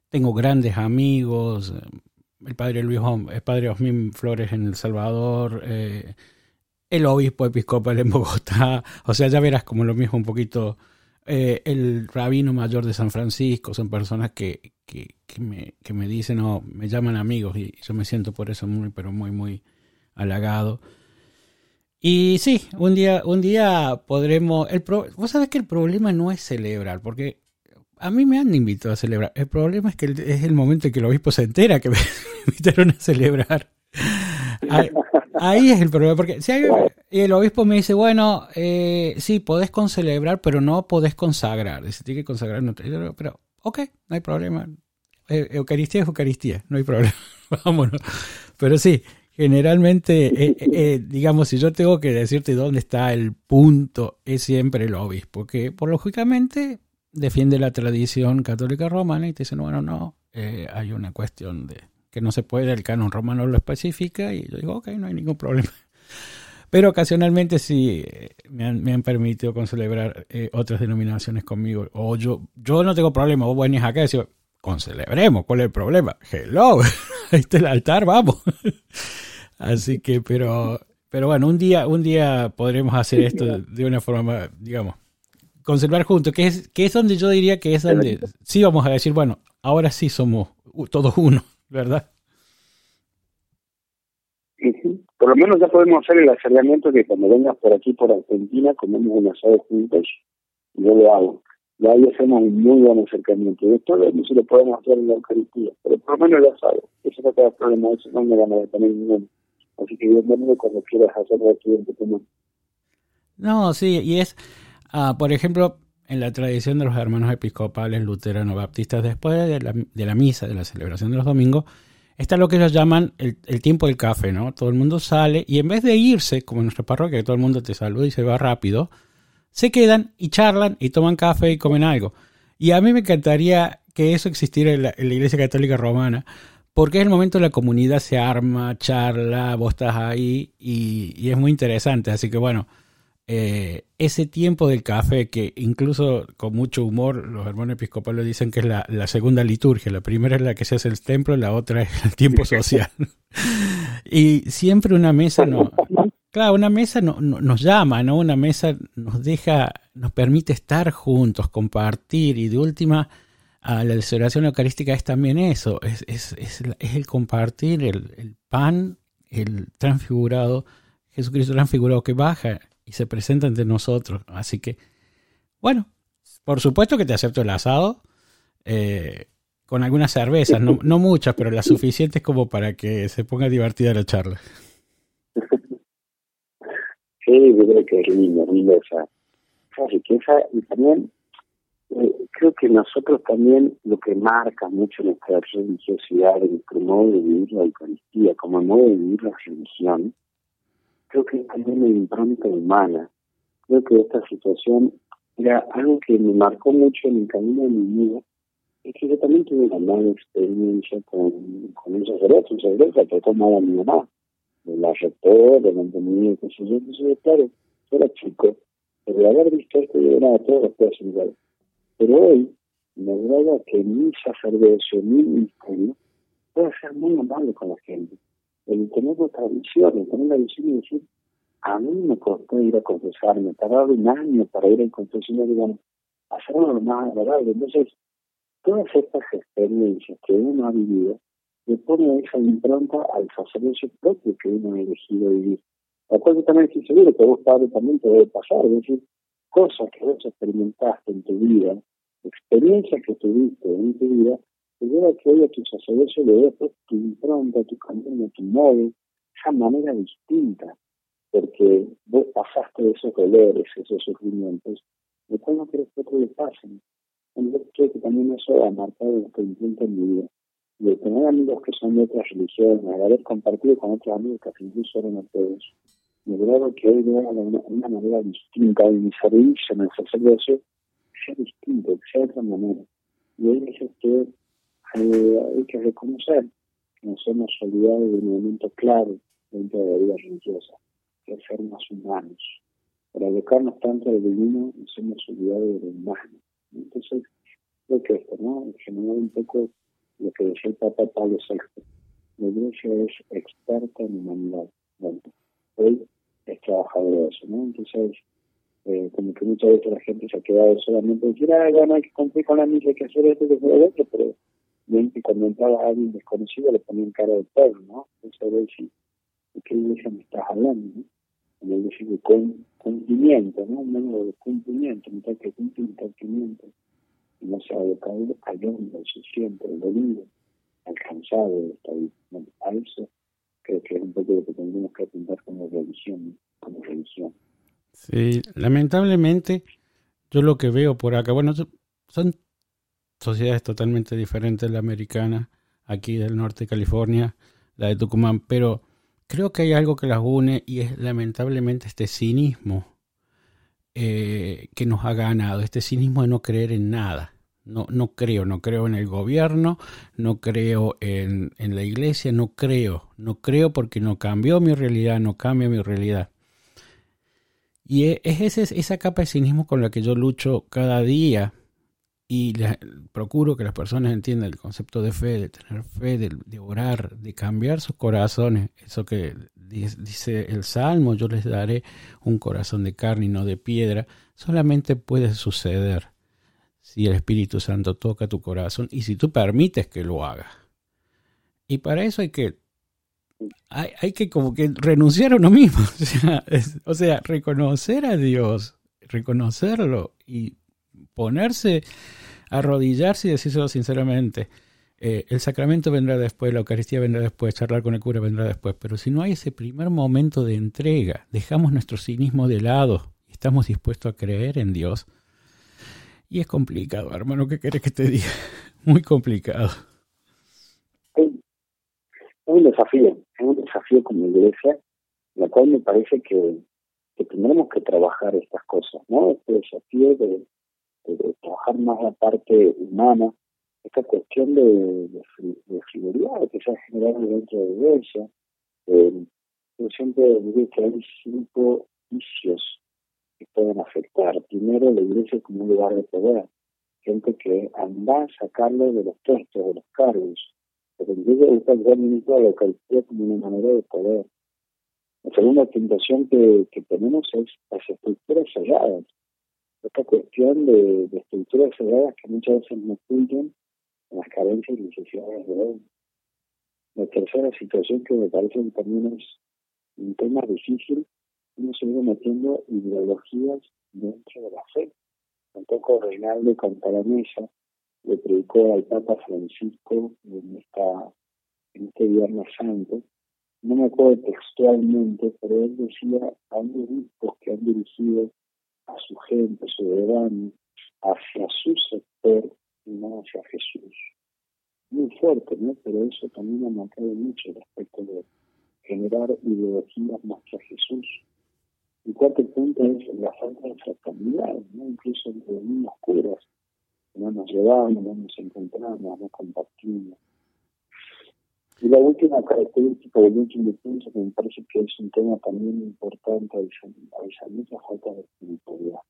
Tengo grandes amigos, eh, el padre Luis, el padre Osmin Flores en El Salvador, el obispo episcopal en Bogotá. O sea, ya verás como lo mismo un poquito eh, el rabino mayor de San Francisco, son personas que, que, me, que me dicen o me llaman amigos y yo me siento por eso muy, pero muy, muy halagado. Y sí, un día, un día podremos... El vos sabés que el problema no es celebrar, porque a mí me han invitado a celebrar. El problema es que es el momento en que el obispo se entera que me invitaron a celebrar. Ahí, es el problema, porque si hay, y el obispo me dice, bueno, eh, sí, podés concelebrar, pero no podés consagrar. Dice, tiene que consagrar. No pero, ok, no hay problema. Eh, Eucaristía es Eucaristía, no hay problema. Vámonos. Pero sí, generalmente, eh, eh, digamos, si yo tengo que decirte dónde está el punto, es siempre el obispo, que por lógicamente defiende la tradición católica romana y te dice, bueno, no, hay una cuestión de que no se puede, el canon romano lo especifica y yo digo, ok, no hay ningún problema. Pero ocasionalmente sí eh, me han, me han permitido concelebrar eh, otras denominaciones conmigo. O yo, yo no tengo problema, vos venís acá y decís, concelebremos, ¿cuál es el problema? Hello, ahí está el altar, vamos. Así que, pero, pero bueno, un día, un día podremos hacer esto de una forma, digamos, conservar juntos, que es, que es donde yo diría que es donde sí vamos a decir, bueno, ahora sí somos todos uno, ¿verdad? Por lo menos ya podemos hacer el acercamiento que cuando vengas por aquí, por Argentina, comemos un asado juntos, yo lo hago. Y ahí hacemos un muy buen acercamiento. Y después no si lo podemos hacer en la Eucaristía, pero por lo menos ya sabes, eso no te da problema, eso no me van a tener ninguno. Así que bienvenido cuando quieras hacerlo aquí en tu común. No, sí, y es, uh, por ejemplo, en la tradición de los hermanos episcopales luteranos baptistas, después de la, de la misa, de la celebración de los domingos, Está lo que ellos llaman el, tiempo del café, ¿no? Todo el mundo sale y en vez de irse, como en nuestra parroquia, que todo el mundo te saluda y se va rápido, se quedan y charlan y toman café y comen algo. Y a mí me encantaría que eso existiera en la, Iglesia Católica Romana, porque es el momento en la comunidad se arma, charla, vos estás ahí y, y es muy interesante. Así que bueno, eh, ese tiempo del café, que incluso con mucho humor los hermanos episcopales dicen que es la, segunda liturgia, la primera es la que se hace el templo, la otra es el tiempo social. y siempre una mesa no, claro, una mesa no, nos llama, ¿no? Una mesa nos deja, nos permite estar juntos, compartir y de última a la celebración eucarística es también eso, es, es, es, es el compartir el, el pan, el transfigurado, Jesucristo transfigurado que baja y se presenta ante nosotros. Así que, bueno, por supuesto que te acepto el asado, eh, con algunas cervezas, no, no muchas, pero las suficientes como para que se ponga divertida la charla. Sí, yo creo que es lindo, lindo esa, riqueza y también eh, creo que nosotros también lo que marca mucho nuestra religiosidad, nuestro modo de vivir la Eucaristía, como modo de vivir la religión, creo que también la impronta humana. Creo que esta situación era algo que me marcó mucho en el camino de mi vida, es que yo también tuve una mala experiencia con, con un sacerdote, un sacerdote que tomaba a mi mamá, me la retó, de mantenimiento, qué sé yo, entonces claro, yo era chico, pero haber visto esto yo era todo los igual. Pero hoy me agrada que mi sacerdocio, mi ministerio, pueda ser muy amable con la gente el tener otra visión, el tener la visión y decir, a mí me costó ir a confesarme, tardaba un año para ir a confesión, digamos, hacerlo lo más agradable. Entonces, todas estas experiencias que uno ha vivido le pone esa impronta al sacerdocio propio que uno ha elegido vivir. La cual también estoy seguro que vos, Padre, también te debe pasar, es decir, cosas que vos experimentaste en tu vida experiencia que tuviste en tu vida a que hoy a tu sacerdocio le des tu impronta, tu camino, tu móvil, esa manera distinta, porque vos pasaste esos dolores, esos sufrimientos, después no querés que otro le pasen. Entonces creo que también eso ha marcado lo que intento en mi vida. De tener amigos que son de otras religiones, de haber compartido con otros amigos que incluso eran ateos, me creo que hoy veo una, una manera distinta de mi servicio en el sacerdocio, sea distinto, que sea de otra manera. Y hoy dice que eh, hay que reconocer que nos hemos olvidado de un momento clave dentro de la vida religiosa, que es ser más humanos. Para alocarnos tanto del divino, nos hemos olvidado de lo humano. Entonces, creo que esto, ¿no? En general, un poco lo que decía el Papa Pablo VI. La iglesia es experta en humanidad. Bueno, hoy es trabajador de eso, ¿no? Entonces, eh, como que muchas veces la gente se ha quedado solamente decir, ah, bueno, hay que cumplir con la misa, hay que hacer esto, hay que hacer esto, pero que cuando entraba alguien desconocido le ponían cara de perro, ¿no? A ver si, ¿de qué iglesia me estás hablando, no? La iglesia de cumplimiento, ¿no? Un medio de cumplimiento, mitad que cumple, mitad que. Y no se ha abocado al hombre, suficiente, al dolido, al cansado de esta a eso creo que es un poco lo que tendríamos que apuntar como religión, como religión. Sí, lamentablemente yo lo que veo por acá, bueno, son sociedades totalmente diferentes, la americana, aquí del norte de California, la de Tucumán, pero creo que hay algo que las une y es lamentablemente este cinismo eh, que nos ha ganado, este cinismo de no creer en nada. No, no creo, no creo en el gobierno, no creo en, en la iglesia, no creo, no creo porque no cambió mi realidad, no cambia mi realidad. Y e, es ese, esa capa de cinismo con la que yo lucho cada día y procuro que las personas entiendan el concepto de fe, de tener fe, de, orar, de cambiar sus corazones. Eso que dice el Salmo, yo les daré un corazón de carne y no de piedra, solamente puede suceder si el Espíritu Santo toca tu corazón y si tú permites que lo haga. Y para eso hay que hay, hay que como que renunciar a uno mismo, o sea, o sea, reconocer a Dios, reconocerlo y ponerse, arrodillarse y decírselo sinceramente. Eh, el sacramento vendrá después, la Eucaristía vendrá después, charlar con el cura vendrá después, pero si no hay ese primer momento de entrega, dejamos nuestro cinismo de lado estamos dispuestos a creer en Dios. Y es complicado, hermano, ¿qué querés que te diga? Muy complicado. Es un desafío, es un desafío como iglesia, la cual me parece que, que tendremos que trabajar estas cosas, ¿no? Este desafío de, de, trabajar más la parte humana, esta cuestión de, de, de frivolidad que se ha generado dentro de la iglesia. Eh, yo siempre digo que hay cinco vicios que pueden afectar. Primero, la iglesia como un lugar de poder. Gente que anda a sacarlo de los textos, de los cargos. Pero en está el ministro de la Eucaristía como una manera de poder. La segunda tentación que, que tenemos es las estructuras cerradas esta cuestión de, estructuras cerradas que muchas veces nos en las carencias y necesidades de hoy. La tercera situación que me parece también es un tema difícil, uno se viene metiendo ideologías dentro de la fe. Tampoco Reinaldo Cantalamesa le predicó al Papa Francisco en, esta, en este Viernes Santo. No me acuerdo textualmente, pero él decía, hay grupos que han dirigido a su gente, soberano, hacia su sector y no hacia Jesús. Muy fuerte, ¿no? Pero eso también ha marcado mucho respecto de generar ideologías más que a Jesús. Y cuarto punto es la falta de fraternidad, ¿no? incluso entre los mismos curas. No nos llevamos, no nos encontramos, no compartimos. Y la última característica del último punto que me parece que es un tema también importante a esa misma falta de espiritualidad.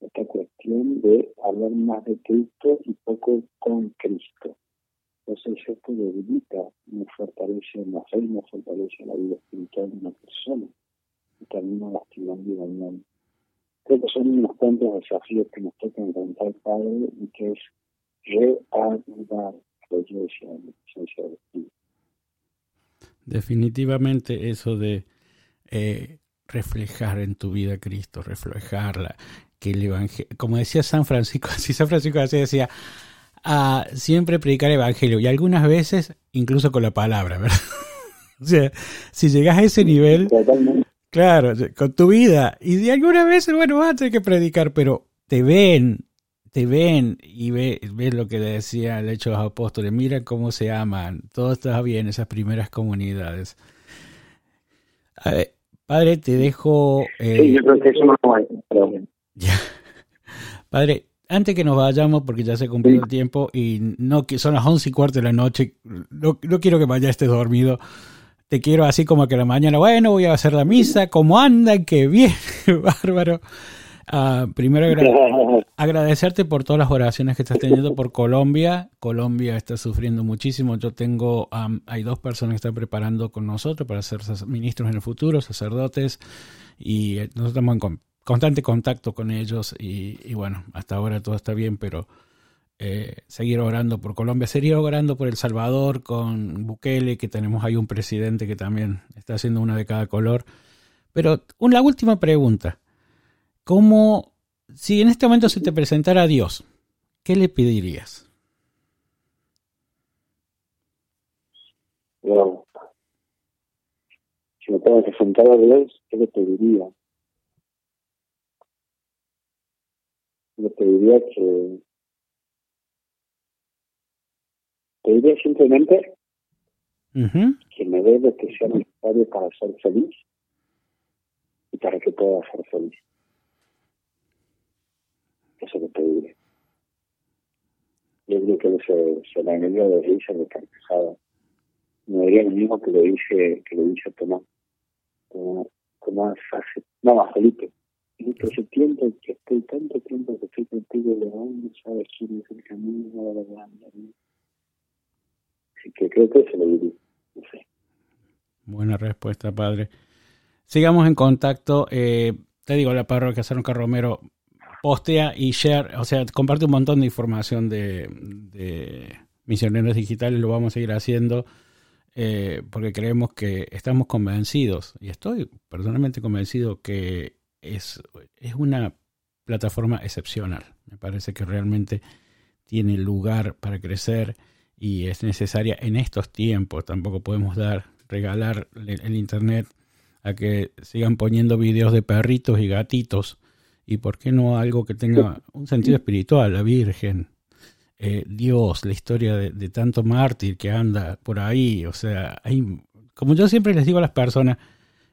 Esta cuestión de hablar más de Cristo y poco con Cristo. Entonces esto debilita, no fortalece la fe, no fortalece la vida espiritual de una persona y termina lastimando y dañando. Creo que son unos cuantos desafíos que nos toca enfrentar, Padre, y que es Definitivamente eso de eh, reflejar en tu vida a Cristo, reflejarla, que el evangelio, como decía San Francisco, si San Francisco así decía, a siempre predicar el evangelio y algunas veces incluso con la palabra, ¿verdad? o sea, si llegas a ese nivel, claro, con tu vida y de algunas veces, bueno, vas a tener que predicar, pero te ven, te ven y ves ve lo que decía el hecho de los apóstoles, mira cómo se aman, todo está bien, esas primeras comunidades. padre, te dejo... Eh, sí, yo creo que eso no ya. Padre, antes que nos vayamos, porque ya se cumplió el tiempo y no son las once y cuarto de la noche, no, no quiero que vaya estés dormido. Te quiero así como que la mañana, bueno, voy a hacer la misa, ¿cómo anda? ¡Qué bien! Bárbaro. Ah, primero agradecerte por todas las oraciones que estás teniendo por Colombia. Colombia está sufriendo muchísimo. Yo tengo, hay dos personas que están preparando con nosotros para ser ministros en el futuro, sacerdotes, y eh, nosotros estamos en constante contacto con ellos y, bueno, hasta ahora todo está bien, pero eh, seguir orando por Colombia, seguir orando por El Salvador con Bukele, que tenemos ahí un presidente que también está haciendo una de cada color. Pero una última pregunta. ¿Cómo, si en este momento se te presentara Dios, qué le pedirías? Bueno, si me tengo que presentar a Dios, ¿qué le pediría? Le pediría que pediría simplemente que me dé lo que sea necesario para ser feliz y para que pueda ser feliz. Eso le pediría. Yo creo que ese, ese enemigo de risa de carcajada. Me diría lo mismo que le dice que le dice Tomás. Como, como hace, no más Felipe. Felipe ese tiempo que estoy tanto tiempo que estoy contigo León no sabes quién es el camino la así que creo que se lo diría no sé. Buena respuesta padre. Sigamos en contacto. Eh, te digo la parroquia San Romero postea y share, o sea, comparte un montón de información de, misioneros digitales, lo vamos a seguir haciendo eh, porque creemos que estamos convencidos, y estoy personalmente convencido que es, es una plataforma excepcional. Me parece que realmente tiene lugar para crecer y es necesaria en estos tiempos. Tampoco podemos dar, regalar el Internet a que sigan poniendo videos de perritos y gatitos y por qué no algo que tenga un sentido espiritual, la Virgen, eh, Dios, la historia de, tanto mártir que anda por ahí, o sea, hay, como yo siempre les digo a las personas,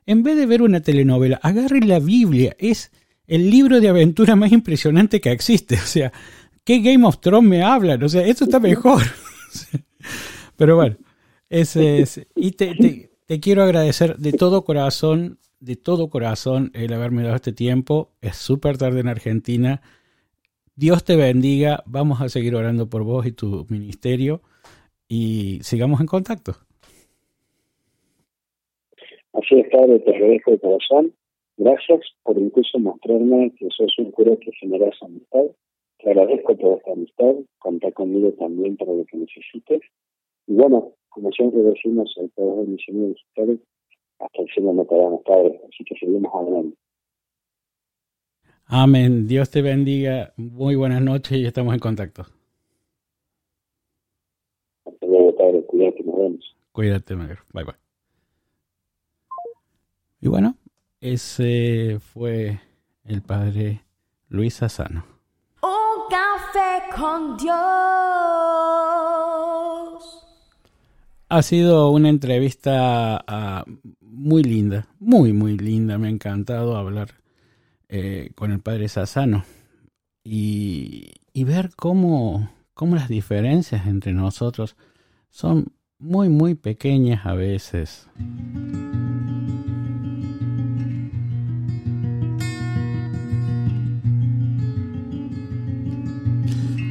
en vez de ver una telenovela, agarren la Biblia, es el libro de aventura más impresionante que existe, o sea, ¿qué Game of Thrones me hablan? O sea, esto está mejor. Pero bueno, ese es, y te, te quiero agradecer de todo corazón de todo corazón el haberme dado este tiempo. Es súper tarde en Argentina. Dios te bendiga. Vamos a seguir orando por vos y tu ministerio y sigamos en contacto. Así es, Padre, te agradezco de corazón. Gracias por incluso mostrarme que sos un cura que genera esa amistad. Te agradezco toda esta amistad. Contá conmigo también para lo que necesites. Y bueno, como siempre decimos al Padre de Misioneros Digitales, hasta el cielo no quedamos, Padre. Así que seguimos hablando. Amén. Dios te bendiga. Muy buenas noches y estamos en contacto. Hasta luego, Padre. Cuídate, nos vemos. Cuídate, Magro. Bye, bye. Y bueno, ese fue el Padre Luis Asano. Un café con Dios. Ha sido una entrevista uh, muy linda, muy, muy linda. Me ha encantado hablar eh, con el padre Sassano y, y ver cómo, cómo las diferencias entre nosotros son muy, muy pequeñas a veces.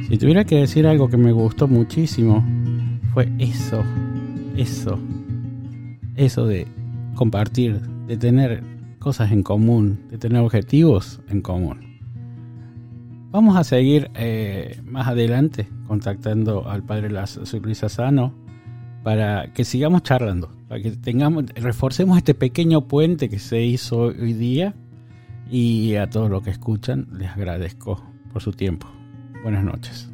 Si tuviera que decir algo que me gustó muchísimo, fue eso, eso, eso de compartir, de tener cosas en común, de tener objetivos en común. Vamos a seguir eh, más adelante contactando al padre Luis Sano para que sigamos charlando, para que tengamos, reforcemos este pequeño puente que se hizo hoy día Y a todos los que escuchan les agradezco por su tiempo. Buenas noches.